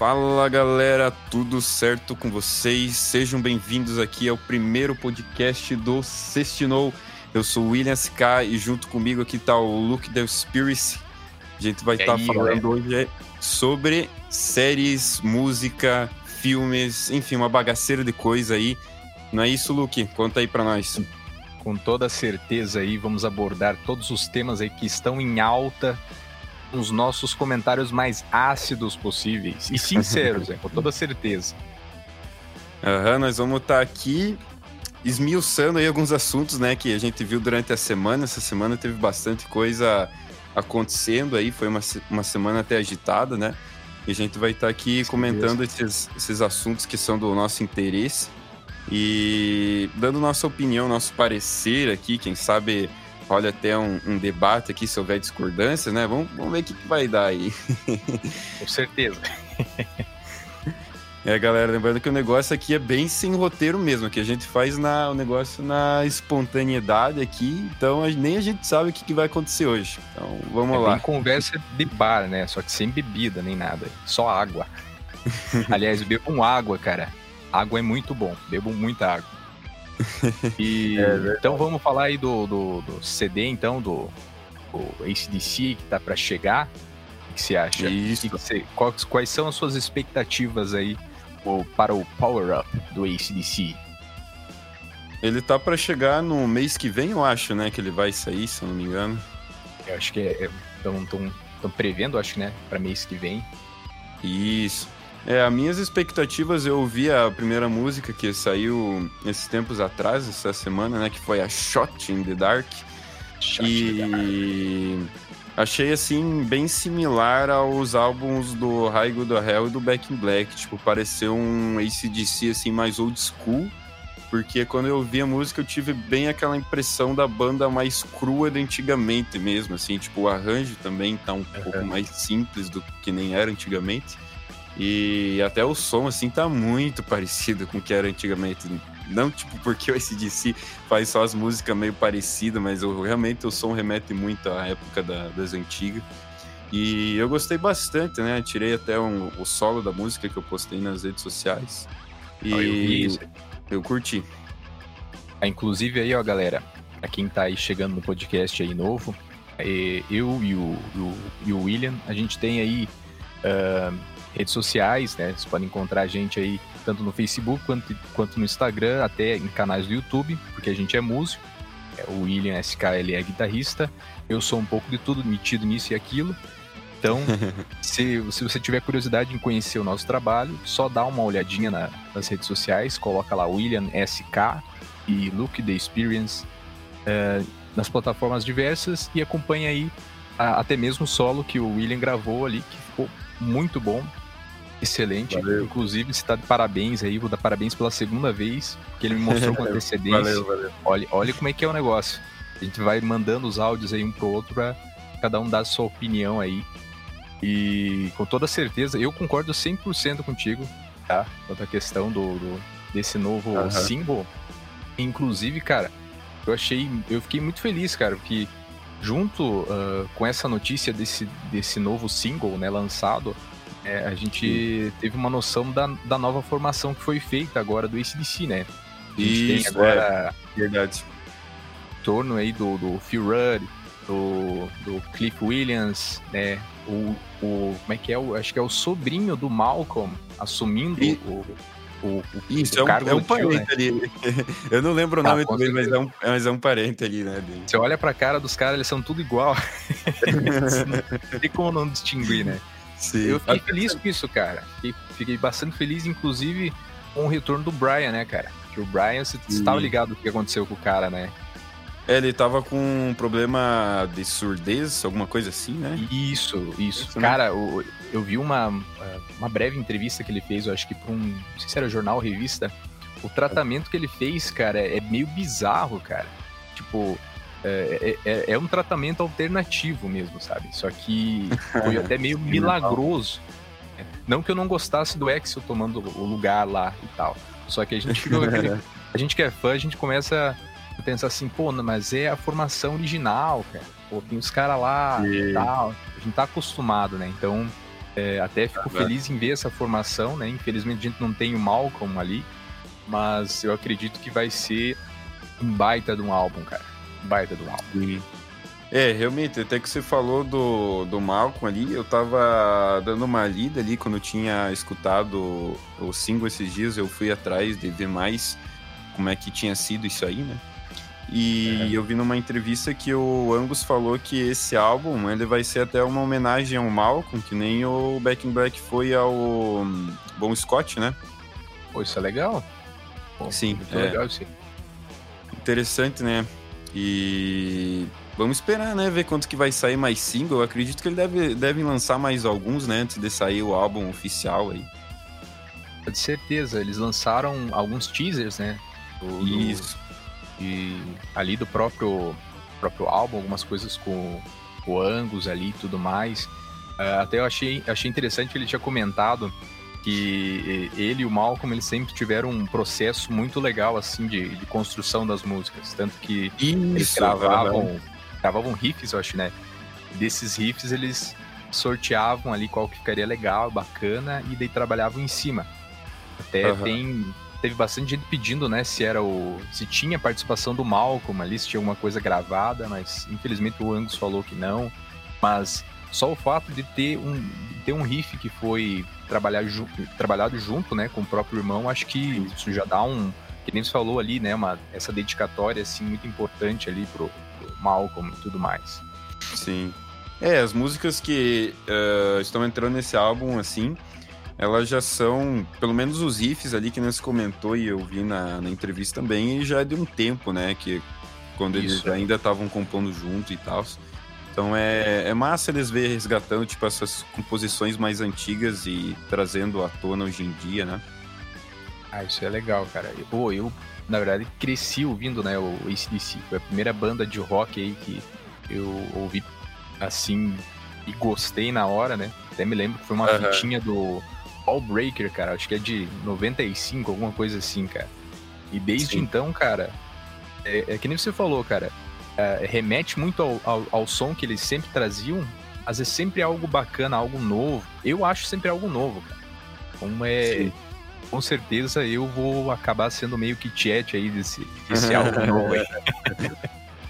Fala galera, tudo certo com vocês? Sejam bem-vindos aqui ao primeiro podcast do Sextinou. Eu sou o William SK e junto comigo aqui tá o Luke The Spirits. A gente vai estar tá falando hoje sobre séries, música, filmes, enfim, uma bagaceira de coisa aí. Não é isso, Luke? Conta aí para nós. Com toda certeza aí vamos abordar todos os temas aí que estão em alta os nossos comentários mais ácidos possíveis e sinceros, é, com toda certeza. Aham, nós vamos estar tá aqui esmiuçando aí alguns assuntos, né, que a gente viu durante a semana. Essa semana teve bastante coisa acontecendo aí, foi uma, uma semana até agitada, né? E a gente vai estar tá aqui Sim, comentando esses, esses assuntos que são do nosso interesse e dando nossa opinião, nosso parecer aqui, quem sabe rola até um, um, debate aqui se houver discordância, né? Vamos, vamos ver o que, que vai dar aí. Com certeza. É, galera, lembrando que o negócio aqui é bem sem roteiro mesmo, que a gente faz na, o negócio na espontaneidade aqui, então nem a gente sabe o que, que vai acontecer hoje. Então, vamos é lá. Bem conversa de bar, né? Só que sem bebida nem nada, só água. Aliás, bebam água, cara. Água é muito bom, bebam muita água. E, é então vamos falar aí do, do, do CD, então, do, do ACDC que tá para chegar. O que você acha? Isso. Que você, quais, quais são as suas expectativas aí para o Power Up do ACDC? Ele tá para chegar no mês que vem, eu acho, né? Que ele vai sair, se eu não me engano. Eu acho que estão é, prevendo, acho, né? Para mês que vem. Isso. É, as minhas expectativas, eu ouvi a primeira música que saiu esses tempos atrás, essa semana, né? Que foi a Shot in the Dark. Shot e achei, assim, bem similar aos álbuns do Raigo do Hell e do Back in Black. Tipo, pareceu um ACDC, assim, mais old school. Porque quando eu ouvi a música, eu tive bem aquela impressão da banda mais crua de antigamente mesmo, assim. Tipo, o arranjo também tá um uhum. pouco mais simples do que nem era antigamente. E até o som, assim, tá muito parecido com o que era antigamente. Não, tipo, porque o ACDC faz só as músicas meio parecidas, mas eu, realmente o som remete muito à época da, das antigas. E eu gostei bastante, né? Tirei até um, o solo da música que eu postei nas redes sociais. E eu, eu curti. Ah, inclusive aí, ó, galera, pra quem tá aí chegando no podcast aí novo, é, eu e o, o, e o William, a gente tem aí uh, redes sociais, né? Vocês podem encontrar a gente aí tanto no Facebook quanto, quanto no Instagram, até em canais do YouTube, porque a gente é músico. É, o William SKL é guitarrista. Eu sou um pouco de tudo, metido nisso e aquilo. Então, se, se você tiver curiosidade em conhecer o nosso trabalho, só dá uma olhadinha na, nas redes sociais, coloca lá William SK e Look the Experience uh, nas plataformas diversas e acompanha aí a, até mesmo o solo que o William gravou ali, que ficou muito bom. Excelente. Valeu. Inclusive, está de parabéns aí, vou dar parabéns pela segunda vez, que ele me mostrou com antecedência. valeu, valeu. Olha, olha como é que é o negócio. A gente vai mandando os áudios aí um pro outro para cada um dar a sua opinião aí. E com toda certeza, eu concordo 100% contigo, tá? Quanto à questão do, do desse novo uhum. single. Inclusive, cara, eu achei, eu fiquei muito feliz, cara, porque junto uh, com essa notícia desse, desse novo single, né, lançado, é, a gente teve uma noção da, da nova formação que foi feita agora do ACDC, né? A gente Isso, tem agora. É, verdade. Em torno aí do, do Phil Rudd, do, do Cliff Williams, né? O, o, como é que é? O, acho que é o sobrinho do Malcolm assumindo e... o, o, o, Isso, o é, um, é um parente né? ali. Eu não lembro o tá, nome ah, dele, mas é, um, mas é um parente ali, né? Dele. Você olha pra cara dos caras, eles são tudo igual. não tem como não distinguir, né? Sim. Eu fiquei feliz com isso, cara. Fiquei, fiquei, bastante feliz, inclusive, com o retorno do Brian, né, cara? Que o Brian, você estava ligado o que aconteceu com o cara, né? É, ele tava com um problema de surdez, alguma coisa assim, né? Isso, isso. isso né? cara, eu, eu vi uma, uma breve entrevista que ele fez, eu acho que para um, não sei se era jornal ou revista. O tratamento que ele fez, cara, é meio bizarro, cara. Tipo, é, é, é, é, um tratamento alternativo mesmo, sabe? Só que foi até meio milagroso. Não que eu não gostasse do Axel tomando o lugar lá e tal. Só que a gente aquele, a gente que é fã, a gente começa a pensar assim, pô, mas é a formação original, cara. Pô, tem os caras lá e tal. A gente tá acostumado, né? Então, É, até fico uhum. feliz em ver essa formação, né? Infelizmente a gente não tem o Malcolm ali, mas eu acredito que vai ser um baita de um álbum, cara. Baita um álbum. É, realmente, até que você falou do, do Malcolm ali, eu tava dando uma lida ali quando eu tinha escutado o single esses dias, eu fui atrás de ver mais como é que tinha sido isso aí, né? E é. eu vi numa entrevista que o Angus falou que esse álbum ele vai ser até uma homenagem ao Malcolm, que nem o Back in Black foi ao hum, Bon Scott, né? Pô, isso é legal. Pô, sim, é. legal sim. Interessante, né? E vamos esperar, né? Ver quanto que vai sair mais single. Eu acredito que ele deve, deve lançar mais alguns, né? Antes de sair o álbum oficial aí. De certeza, eles lançaram alguns teasers, né? Do, Isso. Do, e ali do próprio, próprio álbum, algumas coisas com o Angus ali e tudo mais. Uh, até eu achei, achei interessante que ele tinha comentado que ele e o Malcolm eles sempre tiveram um processo muito legal assim de, de construção das músicas, tanto que Isso, eles gravavam, gravavam riffs, eu acho, né? Desses riffs eles sorteavam ali qual que ficaria legal, bacana e daí trabalhavam em cima. Até uhum. tem teve bastante gente pedindo, né, se era o se tinha participação do Malcolm ali, se tinha alguma coisa gravada, mas infelizmente o Angus falou que não. Mas só o fato de ter um, de ter um riff que foi trabalhar ju trabalhado junto, né, com o próprio irmão, acho que isso já dá um, que nem você falou ali, né, uma, essa dedicatória, assim, muito importante ali pro, pro Malcolm e tudo mais. Sim. É, as músicas que uh, estão entrando nesse álbum, assim, elas já são, pelo menos os riffs ali que nós comentou e eu vi na, na entrevista também, e já é de um tempo, né, que quando eles ainda estavam compondo junto e tal. Então é, é massa eles ver resgatando tipo, essas composições mais antigas e trazendo à tona hoje em dia, né? Ah, isso é legal, cara. Pô, eu, na verdade, cresci ouvindo, né, o ACDC. Foi a primeira banda de rock aí que eu ouvi assim e gostei na hora, né? Até me lembro que foi uma uhum. fitinha do All Breaker, cara. Acho que é de 95, alguma coisa assim, cara. E desde Sim. então, cara, é, é que nem você falou, cara é, remete muito ao, ao, ao, som que eles sempre traziam. Às vezes sempre algo bacana, algo novo. Eu acho sempre algo novo, cara. Como é. Sim. Com certeza eu vou acabar sendo meio que chat aí desse, desse algo novo aí.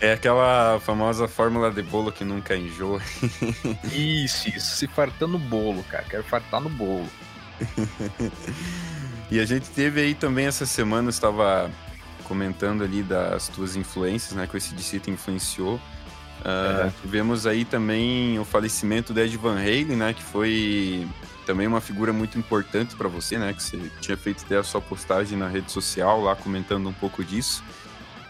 É aquela famosa fórmula de bolo que nunca enjoa. Isso, isso. Se fartar no bolo, cara. Quero fartar no bolo. e a gente teve aí também essa semana, estava comentando ali das tuas influências, né? Que esse DC te influenciou. Uh, é. Tivemos aí também o falecimento do Ed Van Halen, né? Que foi também uma figura muito importante para você, né? Que você tinha feito até a sua postagem na rede social lá comentando um pouco disso.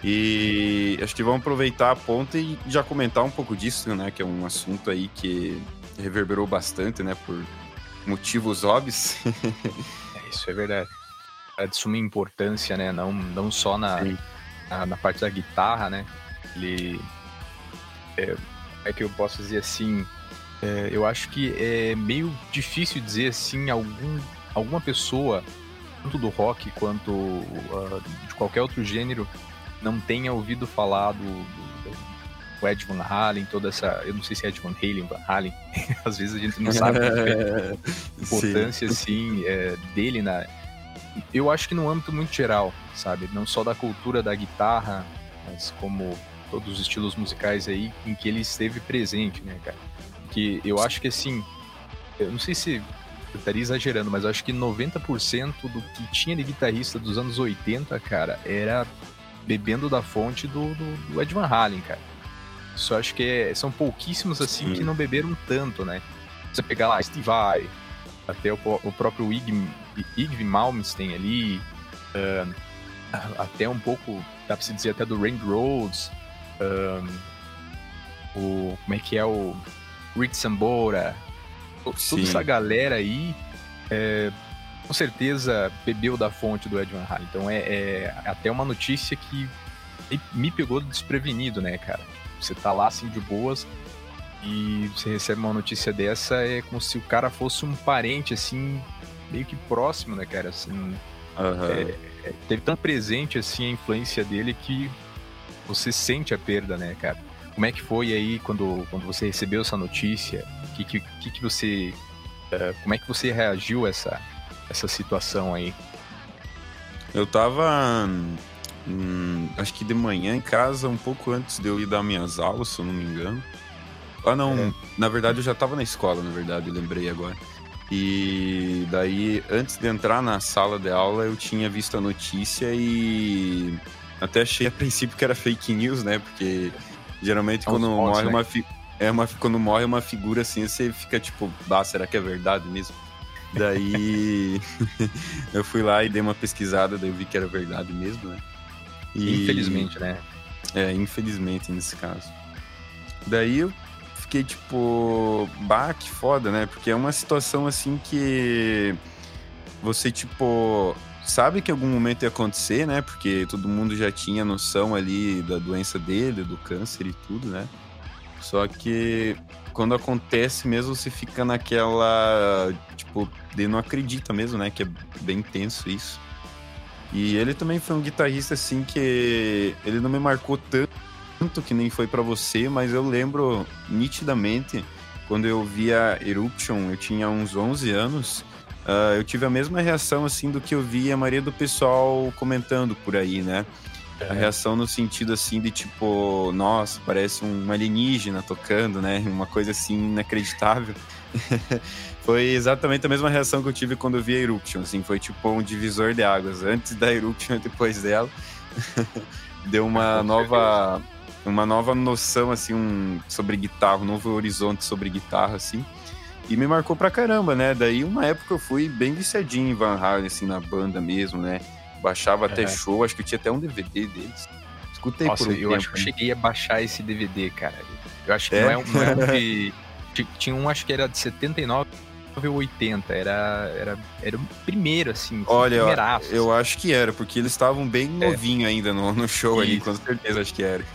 E acho que vamos aproveitar a ponta e já comentar um pouco disso, né? Que é um assunto aí que reverberou bastante, né? Por motivos óbvios. é, isso é verdade de suma importância, né? Não, não só na, na, na, parte da guitarra, né? Ele. É, é que eu posso dizer assim. É, eu acho que é meio difícil dizer assim algum, alguma pessoa, tanto do rock quanto uh, de qualquer outro gênero, não tenha ouvido falar do, do, do Ed Van Halen, toda essa. Eu não sei se é Ed Van Halen, Van Halen. Às vezes a gente não sabe a importância assim, é, dele na, eu acho que no âmbito muito geral, sabe? Não só da cultura da guitarra, mas como todos os estilos musicais aí em que ele esteve presente, né, cara? Que eu acho que assim, eu não sei se eu estaria exagerando, mas acho que 90% do que tinha de guitarrista dos anos 80, cara, era bebendo da fonte do, do, do Ed Van Halen, cara. Só acho que é, são pouquíssimos assim Sim. que não beberam tanto, né? Você pegar lá Steve Vai, até o, o próprio Ig, Igvi Malmsteen ali, uh, até um pouco, dá pra se dizer até do Randy Rhodes, uh, o, como é que é o Rick Sambora, toda essa galera aí, é, com certeza bebeu da fonte do Ed Van Halen. Então é, é, até uma notícia que me pegou desprevenido, né, cara? Você tá lá assim de boas, e você recebe uma notícia dessa, é como se o cara fosse um parente, assim, meio que próximo, né, cara? Assim, uhum. é, é, teve tão presente, assim, a influência dele que você sente a perda, né, cara? Como é que foi aí quando, quando você recebeu essa notícia? O que, que, que, você Uh, como é que você reagiu a essa, essa situação aí? Eu tava, hum, acho que de manhã em casa, um pouco antes de eu ir dar minhas aulas, se eu não me engano. Ah, não, é. na verdade eu já tava na escola, na verdade, lembrei agora. E daí, antes de entrar na sala de aula, eu tinha visto a notícia e até achei a princípio que era fake news, né? Porque geralmente é quando morre né? uma é uma quando morre uma figura assim, você fica tipo, ah, será que é verdade mesmo? Daí eu fui lá e dei uma pesquisada, daí eu vi que era verdade mesmo, né? E... Infelizmente, né? É, infelizmente nesse caso. Daí eu fiquei tipo, bah, que foda, né? Porque é uma situação assim que você, tipo, sabe que algum momento ia acontecer, né? Porque todo mundo já tinha noção ali da doença dele, do câncer e tudo, né? Só que quando acontece mesmo, você fica naquela, tipo, de não acredita mesmo, né? Que é bem tenso isso. E ele também foi um guitarrista, assim, que ele não me marcou tanto tanto que nem foi para você, mas eu lembro nitidamente quando eu via Eruption, eu tinha uns 11 anos, uh, eu tive a mesma reação assim do que eu vi a maioria do pessoal comentando por aí, né? É. A reação no sentido assim de tipo, nossa, parece um alienígena tocando, né? Uma coisa assim inacreditável. foi exatamente a mesma reação que eu tive quando eu vi a Eruption, assim, foi tipo um divisor de águas, antes da Eruption e depois dela. Deu uma nova uma nova noção, assim, um, sobre guitarra, um novo horizonte sobre guitarra, assim. E me marcou pra caramba, né? Daí, uma época eu fui bem viciadinho em Van Halen, assim, na banda mesmo, né? Baixava até show, acho que eu tinha até um DVD deles. Escutei Nossa, por um eu tempo, acho que eu cheguei a baixar esse DVD, cara. Eu acho que é? não é um, não é um de... Tinha um, acho que era de 79 80, era, era, era o primeiro, assim. Olha, eu acho que era, porque eles estavam bem é. novinho ainda no, no show Isso. ali, com certeza acho que era.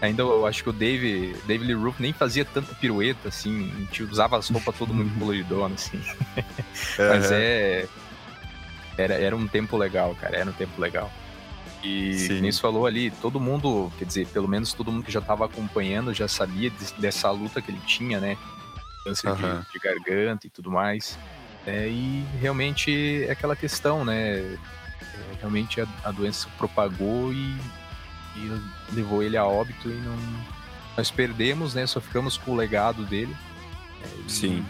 Ainda eu acho que o Dave, Dave Lee Roth nem fazia tanta pirueta, assim, a gente usava as roupas todo mundo coloridona, assim. Mas é. Era, era um tempo legal, cara, era um tempo legal. E Sim. falou ali, todo mundo, quer dizer, pelo menos todo mundo que já estava acompanhando já sabia de, dessa luta que ele tinha, né? Câncer uhum. de, de, garganta e tudo mais. É, e realmente é aquela questão, né? É, realmente a, a, doença propagou e, e, levou ele a óbito e não. Nós perdemos, né? Só ficamos com o legado dele. É, Sim.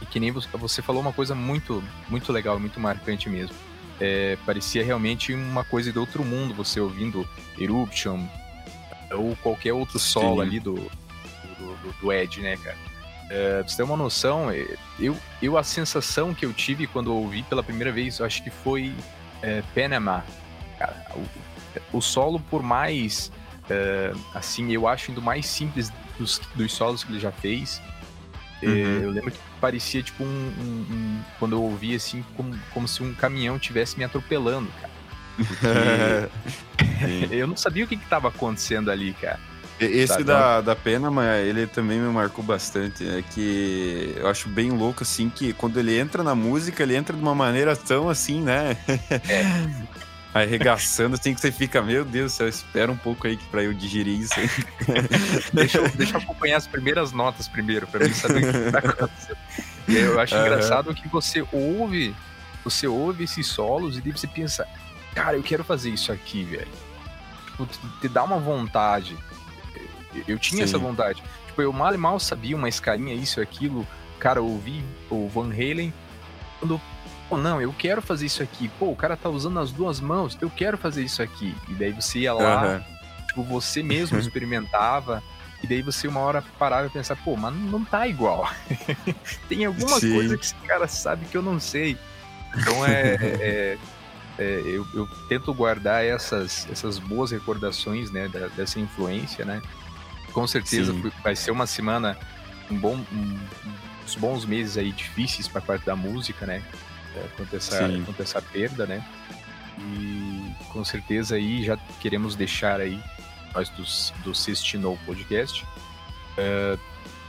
E, que nem você falou uma coisa muito, muito legal, muito marcante mesmo. É, parecia realmente uma coisa de outro mundo, você ouvindo Eruption ou qualquer outro solo Sim. ali do, do, do, do Ed, né, cara? É, pra você ter uma noção, é, eu, eu a sensação que eu tive quando eu ouvi pela primeira vez, eu acho que foi é, Panama. Cara, o, o, solo, por mais, é, assim, eu acho indo mais simples dos, dos solos que ele já fez, é, uhum. eu lembro que parecia tipo um, um, um, quando eu ouvi assim, como, como se um caminhão tivesse me atropelando, cara. eu não sabia o que estava acontecendo ali, cara. Esse da, da pena, mas ele também me marcou bastante. É que eu acho bem louco, assim, que quando ele entra na música, ele entra de uma maneira tão assim, né? É. Arregaçando, assim que você fica, meu Deus do céu, espera um pouco aí pra eu digerir isso. deixa, eu, deixa eu acompanhar as primeiras notas primeiro, pra mim saber o que tá acontecendo. E eu acho uhum. engraçado que você ouve, você ouve esses solos e daí você pensa, cara, eu quero fazer isso aqui, velho. Tipo, te dá uma vontade. Eu tinha Sim. essa vontade. Tipo, eu mal e mal sabia uma escalinha, isso e aquilo. Cara, eu ouvi o Van Halen quando. Pô, não, eu quero fazer isso aqui. Pô, o cara tá usando as duas mãos, eu quero fazer isso aqui. E daí você ia lá, uhum. tipo, você mesmo experimentava. E daí você uma hora parava e pensava, pô, mas não tá igual. Tem alguma Sim. coisa que esse cara sabe que eu não sei. Então é, é, é, eu, eu, tento guardar essas, essas boas recordações né, da, dessa influência, né? Com certeza Sim. vai ser uma semana, um bom, um, uns bons meses aí difíceis para parte da música, né? É, quanto, essa, quanto essa perda, né? E com certeza aí já queremos deixar aí, nós dos, do Sextinou Podcast, uh,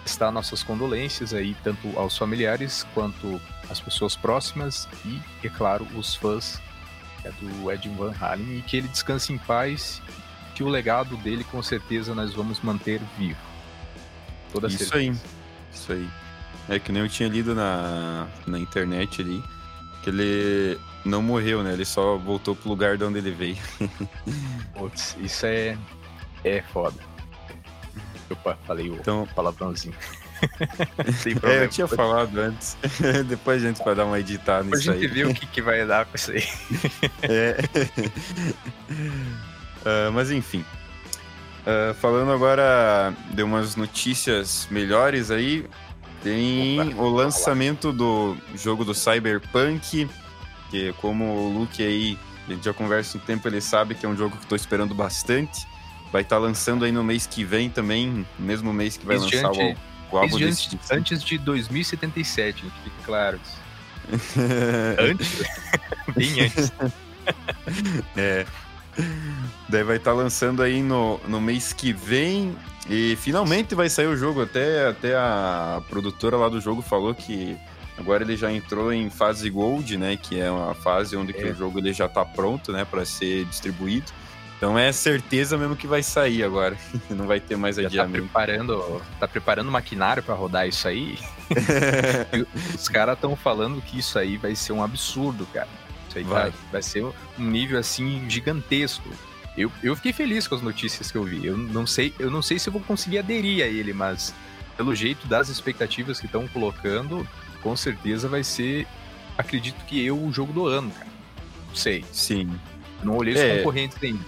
estar nossas condolências aí, tanto aos familiares quanto às pessoas próximas e, é claro, os fãs é, do Ed Van Halen e que ele descanse em paz que o legado dele com certeza nós vamos manter vivo. Toda Isso certeza. aí. Isso aí. É que nem eu tinha lido na, na internet ali, que ele não morreu, né? Ele só voltou pro lugar de onde ele veio. Putz, isso é, é foda. Opa, falei o então, palavrãozinho. é, eu tinha falado antes. Depois a gente vai dar uma editada nisso aí. A gente vê o que, que vai dar com isso aí. é. Uh, mas enfim. Uh, falando agora de umas notícias melhores aí, tem Opa, o lançamento do jogo do Cyberpunk, que como o Luke aí, a gente já conversa um tempo, ele sabe que é um jogo que estou esperando bastante. Vai estar tá lançando aí no mês que vem também, mesmo mês que vai lançar o, o álbum desse... Antes de 2077, fique claro. antes? Bem antes. é. Daí vai estar tá lançando aí no, no mês que vem. E finalmente vai sair o jogo. Até, até a produtora lá do jogo falou que agora ele já entrou em fase Gold, né? Que é uma fase onde é. o jogo ele já está pronto, né? Para ser distribuído. Então é certeza mesmo que vai sair agora. Não vai ter mais já tá adiamento. Tá preparando, tá preparando maquinário para rodar isso aí. Os caras estão falando que isso aí vai ser um absurdo, cara. Isso aí vai. Tá, vai ser um nível assim gigantesco. Eu, eu fiquei feliz com as notícias que eu vi. Eu não sei, eu não sei se eu vou conseguir aderir a ele, mas pelo jeito das expectativas que estão colocando, com certeza vai ser, acredito que eu o jogo do ano, cara. Não sei. Sim. Não olhei os é. concorrentes ainda.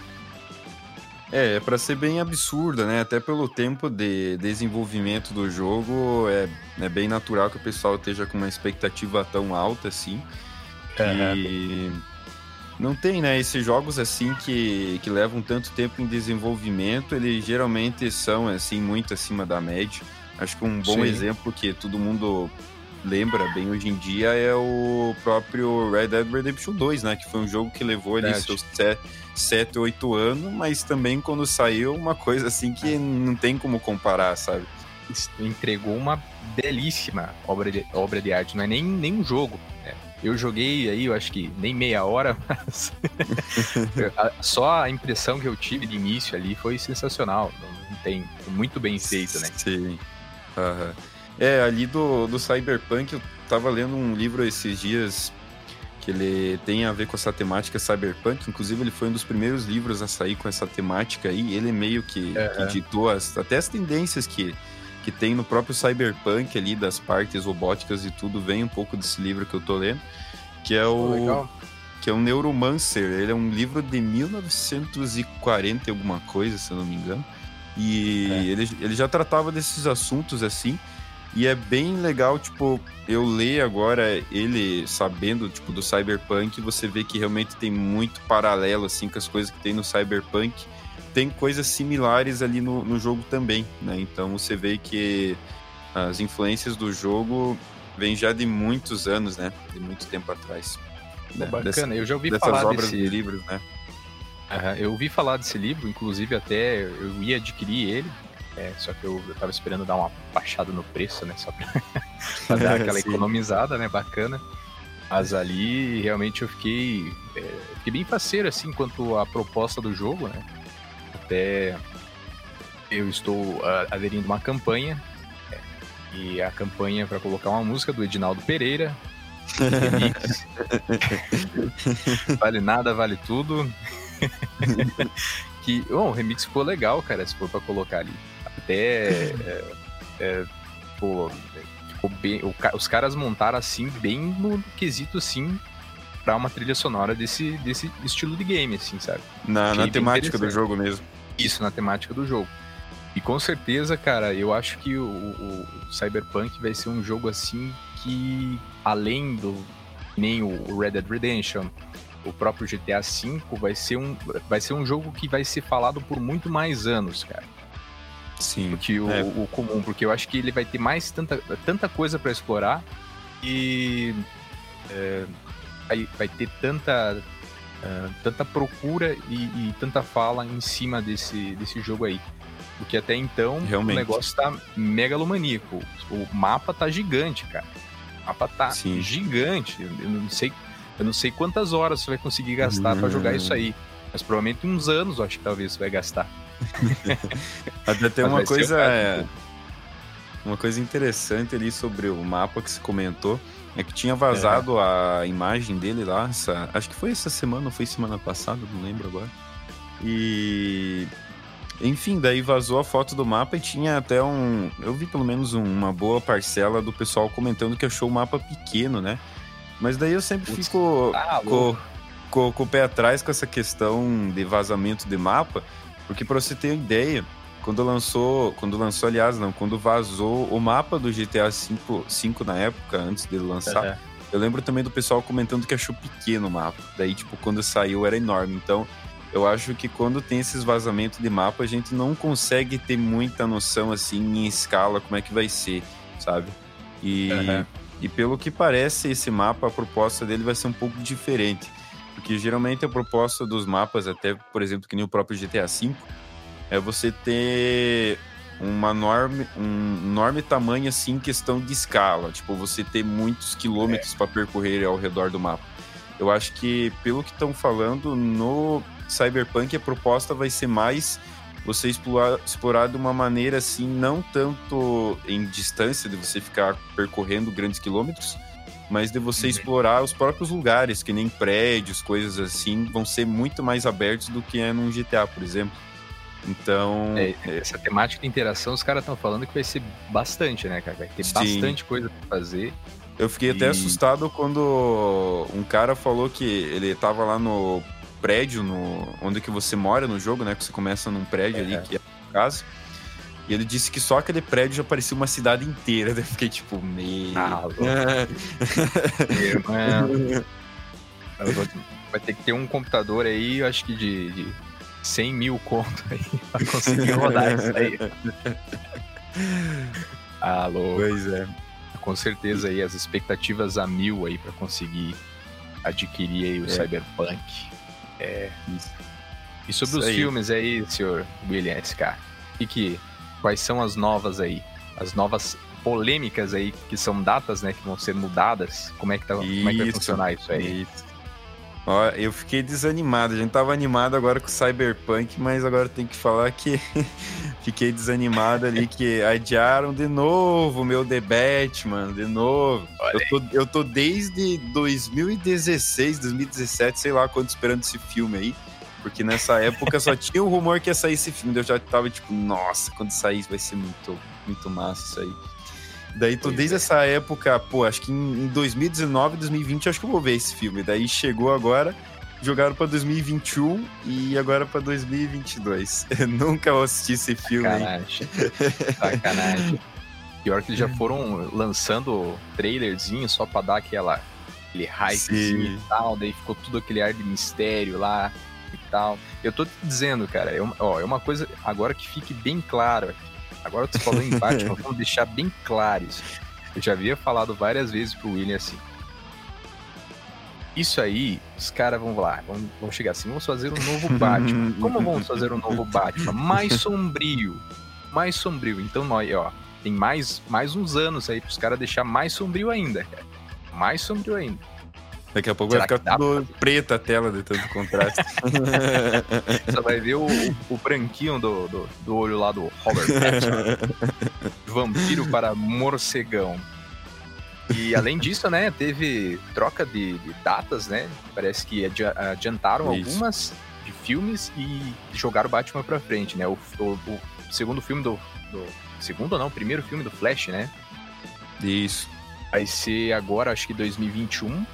É, é para ser bem absurda, né? Até pelo tempo de desenvolvimento do jogo, é, é bem natural que o pessoal esteja com uma expectativa tão alta assim. E não tem, né? Esses jogos assim que, que levam tanto tempo em desenvolvimento, eles geralmente são assim muito acima da média. Acho que um bom Sim. exemplo que todo mundo lembra bem hoje em dia é o próprio Red Dead Redemption 2, né? Que foi um jogo que levou ali Verdade. seus 7, 8 anos, mas também quando saiu, uma coisa assim que não tem como comparar, sabe? Entregou uma belíssima obra de, obra de arte, não é nem, nem um jogo. Né? Eu joguei aí, eu acho que nem meia hora, mas só a impressão que eu tive de início ali foi sensacional. Não tem muito bem feito, né? Sim. Uhum. É, ali do, do Cyberpunk, eu tava lendo um livro esses dias que ele tem a ver com essa temática cyberpunk. Inclusive, ele foi um dos primeiros livros a sair com essa temática aí. Ele meio que, é, que ditou as, até as tendências que, que tem no próprio cyberpunk ali, das partes robóticas e tudo, vem um pouco desse livro que eu tô lendo, que é o... Oh, que é o Neuromancer. Ele é um livro de 1940 e alguma coisa, se eu não me engano. E é. ele, ele já tratava desses assuntos assim. E é bem legal, tipo, eu ler agora ele sabendo, tipo, do Cyberpunk, você vê que realmente tem muito paralelo, assim, com as coisas que tem no Cyberpunk tem coisas similares ali no, no jogo também, né? Então você vê que as influências do jogo vêm já de muitos anos, né? De muito tempo atrás. Né? Bacana, Dessa, eu já ouvi dessas falar obras desse... de livros, né? Uhum, eu ouvi falar desse livro, inclusive até eu ia adquirir ele, é, só que eu, eu tava esperando dar uma baixada no preço, né? Só pra, pra dar aquela economizada, né? Bacana. Mas ali realmente eu fiquei, é, fiquei bem faceiro assim quanto à proposta do jogo, né? Até eu estou uh, aderindo uma campanha é, e a campanha é para colocar uma música do Edinaldo Pereira remix. vale nada, vale tudo. que, bom, o remix ficou legal, cara, se for pra colocar ali. Até. É, é, pô, ficou bem, o, os caras montaram assim, bem no quesito assim, pra uma trilha sonora desse, desse estilo de game, assim, sabe? Na, na temática do jogo mesmo. Isso, na temática do jogo. E com certeza, cara, eu acho que o, o, Cyberpunk vai ser um jogo assim que, além do. nem o Red Dead Redemption, o próprio GTA V, vai ser um, vai ser um jogo que vai ser falado por muito mais anos, cara. Sim. Do que o, é. o comum, porque eu acho que ele vai ter mais tanta, tanta coisa para explorar e. É, vai, vai ter tanta uh, tanta procura e, e, tanta fala em cima desse, desse jogo aí. Porque até então Realmente. o negócio tá megalomaníaco. O mapa tá gigante, cara. O mapa tá Sim. gigante. Eu não sei, eu não sei quantas horas você vai conseguir gastar para jogar isso aí. Mas provavelmente uns anos, eu acho que talvez você vai gastar. Até tem uma coisa. É... uma coisa interessante ali sobre o mapa que se comentou é que tinha vazado é. a imagem dele lá, essa, acho que foi essa semana, ou foi semana passada, não lembro agora. E enfim, daí vazou a foto do mapa e tinha até um. Eu vi pelo menos uma boa parcela do pessoal comentando que achou o mapa pequeno, né? Mas daí eu sempre Putz, fico tá com, com, com, o pé atrás com essa questão de vazamento de mapa, porque para você ter uma ideia, quando lançou, quando lançou, aliás, não, quando vazou o mapa do GTA V, 5 na época, antes dele lançar, uhum. eu lembro também do pessoal comentando que achou pequeno o mapa. Daí, tipo, quando saiu era enorme. Então, eu acho que quando tem esses vazamentos de mapa, a gente não consegue ter muita noção assim em escala como é que vai ser, sabe? E, uhum. e pelo que parece, esse mapa, a proposta dele vai ser um pouco diferente. Porque geralmente a proposta dos mapas, até por exemplo, que nem o próprio GTA V, é você ter uma enorme, um enorme tamanho assim em questão de escala. Tipo, você ter muitos quilômetros é. para percorrer ao redor do mapa. Eu acho que, pelo que estão falando, no Cyberpunk a proposta vai ser mais você explorar, explorar de uma maneira assim, não tanto em distância, de você ficar percorrendo grandes quilômetros, mas de você uhum. explorar os próprios lugares, que nem prédios, coisas assim, vão ser muito mais abertos do que é num GTA, por exemplo. Então. É, essa temática de interação, os caras estão falando que vai ser bastante, né, cara? Vai ter Sim. bastante coisa pra fazer. Eu fiquei e... até assustado quando um cara falou que ele tava lá no prédio no, onde que você mora no jogo, né? Que você começa num prédio é. ali, que é a casa. E ele disse que só aquele prédio já parecia uma cidade inteira. Eu fiquei tipo, meio. Ah, Vai ter que ter um computador aí, eu acho que de, de 100 mil conto aí pra conseguir rodar isso aí. Alô. Pois é. Com certeza aí as expectativas a mil aí para conseguir adquirir aí o é. Cyberpunk. É. E sobre Isso os aí. filmes aí, senhor William SK, e que, quais são as novas aí? As novas polêmicas aí, que são datas, né, que vão ser mudadas. Como é que, tá, como é que vai funcionar isso aí? Isso. Ó, eu fiquei desanimado. A gente tava animado agora com o Cyberpunk, mas agora tem que falar que fiquei desanimado ali que adiaram de novo o meu The Batman, de novo. Eu tô, eu tô desde 2016, 2017, sei lá quando esperando esse filme aí. Porque nessa época só tinha o rumor que ia sair esse filme. Eu já tava tipo, nossa, quando sair vai ser muito, muito massa isso aí. Daí tu, desde é. essa época, pô, acho que em 2019, 2020, acho que eu vou ver esse filme. Daí chegou agora, jogaram pra 2021 e agora pra 2022. Eu nunca vou assistir esse filme. Sacanagem. Sacanagem. Pior que eles já foram lançando trailerzinho só pra dar aquela, aquele hypezinho e tal, daí ficou tudo aquele ar de mistério lá e tal. Eu tô te dizendo, cara, é uma, ó, é uma coisa agora que fique bem claro aqui Agora tu falou em Batman, vamos deixar bem claro isso. Eu já havia falado várias vezes pro William assim. Isso aí, os caras vão lá, vão, vão chegar assim, vamos fazer um novo Batman. Como vamos fazer um novo Batman? Mais sombrio. Mais sombrio. Então, nós, ó, tem mais, mais uns anos aí pros caras deixar mais sombrio ainda, cara. Mais sombrio ainda. Daqui a pouco Será vai ficar tudo pra... preta a tela de tanto contraste. Você vai ver o, o branquinho do, do, do, olho lá do Robert Pattinson. Vampiro para morcegão. E além disso, né, teve troca de, de datas, né? Parece que adiantaram Isso. algumas de filmes e jogaram Batman pra frente, né? O, o, o segundo filme do, do. Segundo ou não? Primeiro filme do Flash, né? Isso. Vai ser agora, acho que 2021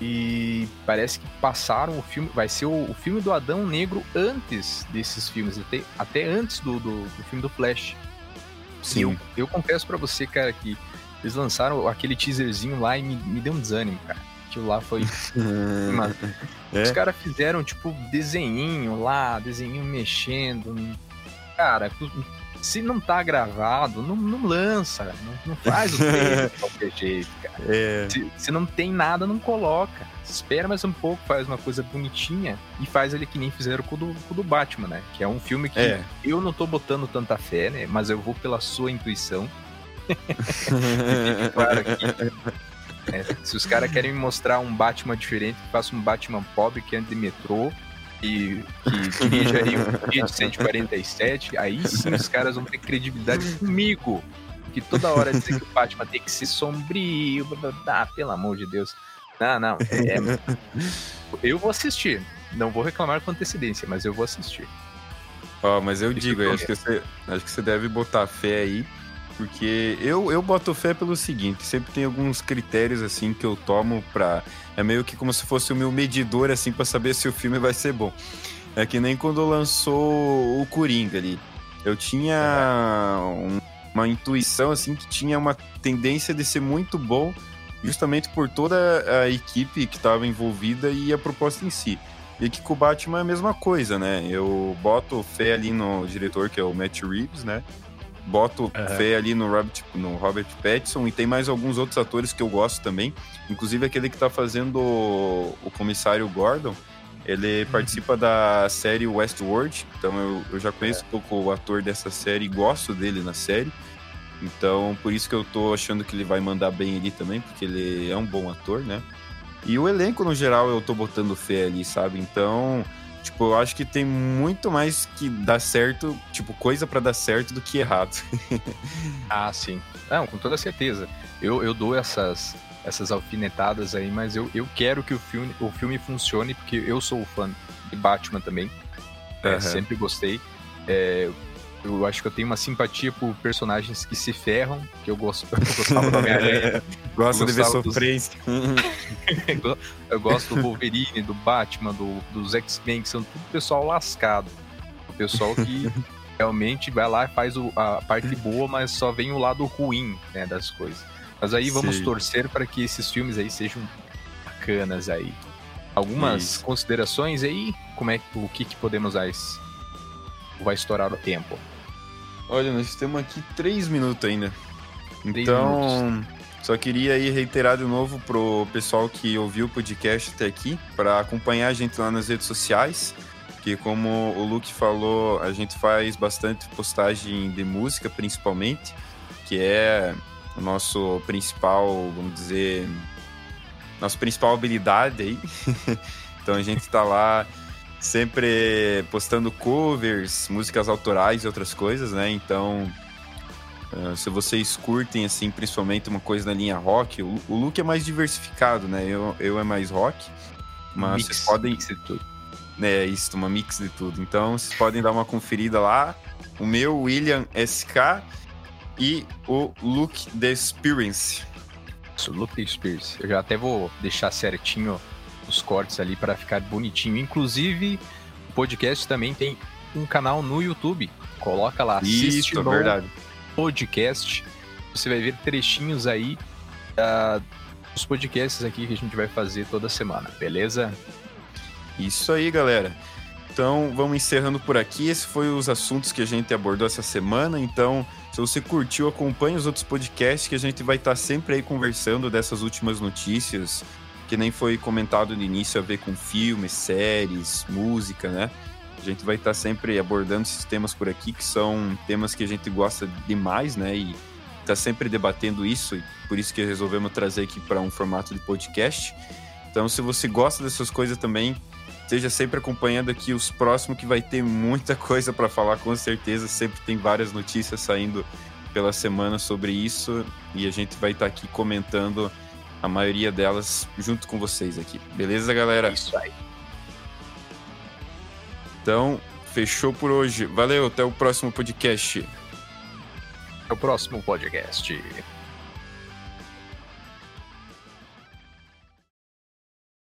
e parece que passaram o filme. Vai ser o, o filme do Adão Negro antes desses filmes, até, até antes do, do, do filme do Flash. Sim. Eu, eu confesso para você, cara, que eles lançaram aquele teaserzinho lá e me, me deu um desânimo, cara. Aquilo lá foi. Mano, é? Os caras fizeram, tipo, desenhinho lá, desenhinho mexendo. Cara, se não tá gravado, não, não lança, não, não faz o trailer de qualquer jeito, cara. É. Se, se, não tem nada, não coloca. Espera mais um pouco, faz uma coisa bonitinha e faz ele que nem fizeram com o do, com o do Batman, né? Que é um filme que é. eu não tô botando tanta fé, né? Mas eu vou pela sua intuição. claro que é, se os caras querem me mostrar um Batman diferente, faça um Batman pobre que anda de metrô que, que dirige aí um dia de 147, aí sim os caras vão ter credibilidade comigo. Que toda hora dizer que o Batman tem que ser sombrio, ah, pelo amor de Deus. Não, não. É... eu vou assistir. Não vou reclamar com antecedência, mas eu vou assistir. Ó, oh, mas eu digo, eu acho que, você, acho que você deve botar fé aí, porque eu, eu boto fé pelo seguinte, sempre tem alguns critérios assim que eu tomo pra. É meio que como se fosse o meu medidor, assim, para saber se o filme vai ser bom. É que nem quando lançou o Coringa ali. Eu tinha um, uma intuição, assim, que tinha uma tendência de ser muito bom, justamente por toda a equipe que estava envolvida e a proposta em si. E aqui com o Batman é a mesma coisa, né? Eu boto fé ali no diretor, que é o Matt Reeves, né? Boto uhum. fé ali no Robert, no Robert Pattinson e tem mais alguns outros atores que eu gosto também. Inclusive aquele que tá fazendo o, o comissário Gordon. Ele uhum. participa da série Westworld, então eu, eu já conheço é. um pouco o ator dessa série e gosto dele na série. Então, por isso que eu tô achando que ele vai mandar bem ali também, porque ele é um bom ator, né? E o elenco, no geral, eu tô botando fé ali, sabe? Então, tipo, eu acho que tem muito mais que dar certo, tipo, coisa para dar certo do que errado. ah, sim. Não, com toda certeza. Eu, eu dou essas, essas alfinetadas aí, mas eu, eu quero que o filme, o filme funcione, porque eu sou fã de Batman também. Uhum. É, sempre gostei. É, eu acho que eu tenho uma simpatia por personagens que se ferram, que eu, gosto, eu gostava do Homem-Aranha. Gosto de ver sofrência. Dos... eu gosto do Wolverine, do Batman, do, dos X-Men, que são tudo pessoal lascado. O pessoal que realmente vai lá e faz o, a parte boa, mas só vem o lado ruim né, das coisas. Mas aí vamos Sim. torcer para que esses filmes aí sejam bacanas aí. Algumas Isso. considerações aí? Como é o que, que podemos dar? Vai estourar o tempo. Olha, nós temos aqui três minutos ainda. Então, minutos. só queria aí reiterar de novo pro pessoal que ouviu o podcast até aqui, para acompanhar a gente lá nas redes sociais, que como o Luke falou, a gente faz bastante postagem de música, principalmente, que é o nosso principal, vamos dizer, nossa principal habilidade aí. então a gente está lá sempre postando covers, músicas autorais e outras coisas, né? Então, uh, se vocês curtem, assim, principalmente uma coisa na linha rock, o, o look é mais diversificado, né? Eu, eu é mais rock, mas mix, vocês podem... Mix de tudo. É, isso, uma mix de tudo. Então, vocês podem dar uma conferida lá. O meu, William SK, e o Look The Experience. Isso, Look The Experience. Eu já até vou deixar certinho os cortes ali para ficar bonitinho. Inclusive, o podcast também tem um canal no YouTube. Coloca lá, Isso, é verdade. podcast. Você vai ver trechinhos aí uh, dos podcasts aqui que a gente vai fazer toda semana, beleza? Isso aí, galera. Então, vamos encerrando por aqui. Esse foi os assuntos que a gente abordou essa semana. Então, se você curtiu, acompanhe os outros podcasts que a gente vai estar sempre aí conversando dessas últimas notícias, que nem foi comentado no início a ver com filmes, séries, música, né? A gente vai estar sempre abordando esses temas por aqui, que são temas que a gente gosta demais, né? E está sempre debatendo isso, e por isso que resolvemos trazer aqui para um formato de podcast. Então, se você gosta dessas coisas também, esteja sempre acompanhando aqui os próximos, que vai ter muita coisa para falar, com certeza. Sempre tem várias notícias saindo pela semana sobre isso, e a gente vai estar aqui comentando a maioria delas junto com vocês aqui. Beleza, galera? Isso aí. Então, fechou por hoje. Valeu, até o próximo podcast. Até o próximo podcast.